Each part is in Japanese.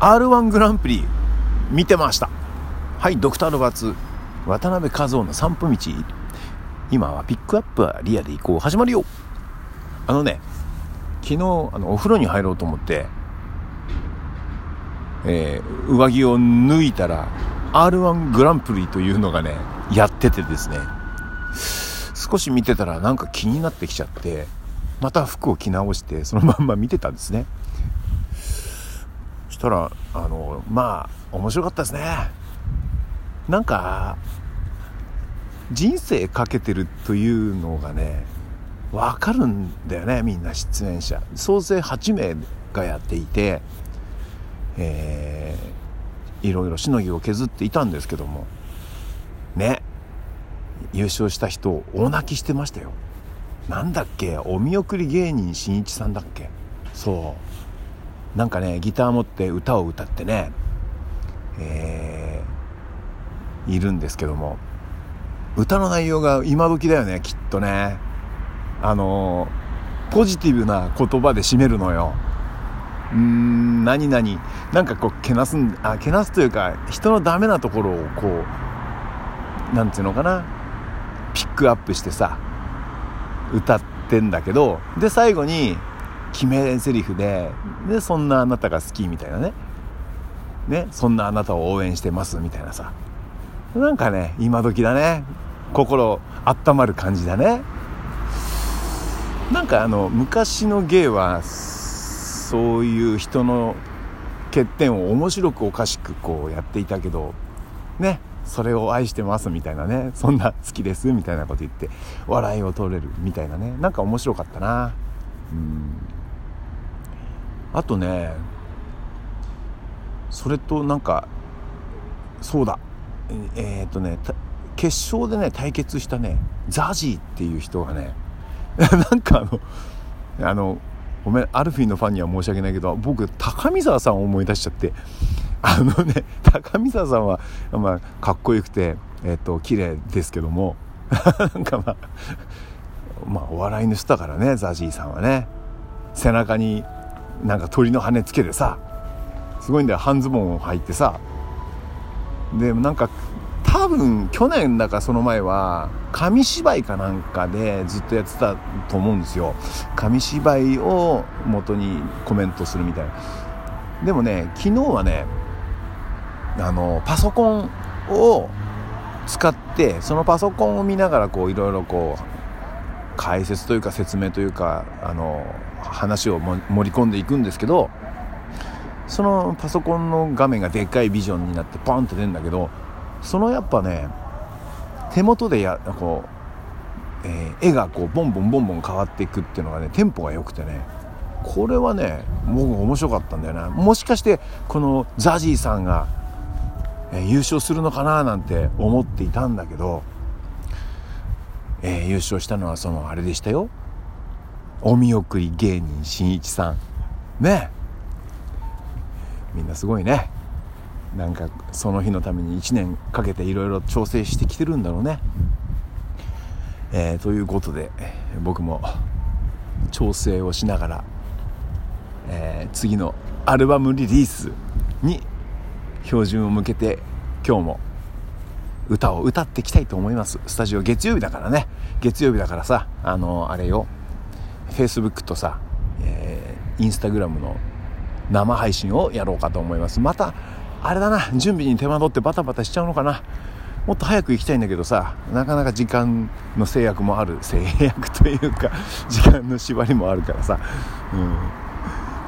R1 グランプリ見てました。はいドクター・ロバーツ渡辺和夫の散歩道。今はピックアップはリアで行こう始まるよ。あのね昨日あのお風呂に入ろうと思ってえー、上着を脱いだら R1 グランプリというのがねやっててですね。少し見てたらなんか気になってきちゃってまた服を着直してそのまんま見てたんですね。したらあのまあ面白かったですね。なんか人生かけてるというのがね分かるんだよねみんな出演者。総勢8名がやっていてえー、いろいろしのぎを削っていたんですけどもね優勝した人大泣きしてましたよ。なんだっけお見送り芸人しんいちさんだっけ。そう。なんかねギター持って歌を歌ってねえー、いるんですけども歌の内容が今時だよねきっとね。あのポジティブな言葉で締めるのよ。うーん何々。なんかこうけなすんあけなすというか人のダメなところをこうなんていうのかな。ピックアップしてさ歌ってんだけどで最後に決め台詞ででそんなあなたが好きみたいなね。ねそんなあなたを応援してますみたいなさ。なんかね今時だね。心温まる感じだね。なんかあの昔の芸はそういう人の欠点を面白くおかしくこうやっていたけどねそれを愛してますみたいなね。そんな好きですみたいなこと言って笑いを取れるみたいなね。なんか面白かったな。うんあとねそれとなんかそうだ。えー、っとね決勝でね対決したねザジーっていう人がね なんかあのあのごめんアルフィーのファンには申し訳ないけど僕高見沢さんを思い出しちゃってあのね高見沢さんは、まあ、かっこよくて、えっと綺麗ですけども なんかまあまあお笑いの人だからねザジーさんはね。背中になんか鳥の羽つけてさすごいんだよ。半ズボンを履いてさ。でもなんか多分去年だかその前は紙芝居かなんかでずっとやってたと思うんですよ。紙芝居を元にコメントするみたいな。でもね昨日はねあのパソコンを使ってそのパソコンを見ながらこういろいろこう解説というか説明というかあの話を盛り込んでいくんですけどそのパソコンの画面がでっかいビジョンになってポンって出るんだけどそのやっぱね手元でやこう、えー、絵がこうボンボンボンボン変わっていくっていうのがねテンポが良くてねこれはねもう面白かったんだよな。もしかしてこのザジーさんが、えー、優勝するのかななんて思っていたんだけど、えー、優勝したのはそのあれでしたよ。お見送り芸人しんいちさん。ね。みんなすごいね。なんかその日のために1年かけていろいろ調整してきてるんだろうね。えー、ということで僕も調整をしながら、えー、次のアルバムリリースに標準を向けて今日も歌を歌っていきたいと思います。スタジオ月曜日だからね。月曜日だからさあのあれよ。Facebook とさ、えー、Instagram の生配信をやろうかと思います。またあれだな。準備に手間取ってバタバタしちゃうのかな。もっと早く行きたいんだけどさなかなか時間の制約もある。制約というか時間の縛りもあるからさ、うん、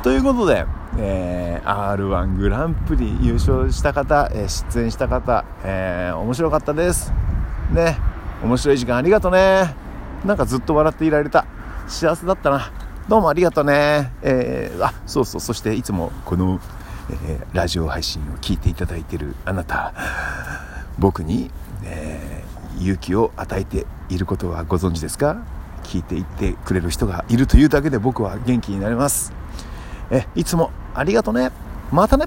ということで、えー、r 1グランプリ優勝した方、えー、出演した方、えー、面白かったです。ね。面白い時間ありがとね。なんかずっと笑っていられた。幸せだったな。どうもありがとうね。えー、あそうそう。そしていつもこのえー、ラジオ配信を聞いていただいているあなた。僕に、えー、勇気を与えていることはご存知ですか？聞いていってくれる人がいるというだけで僕は元気になれます。えいつもありがとね。またね。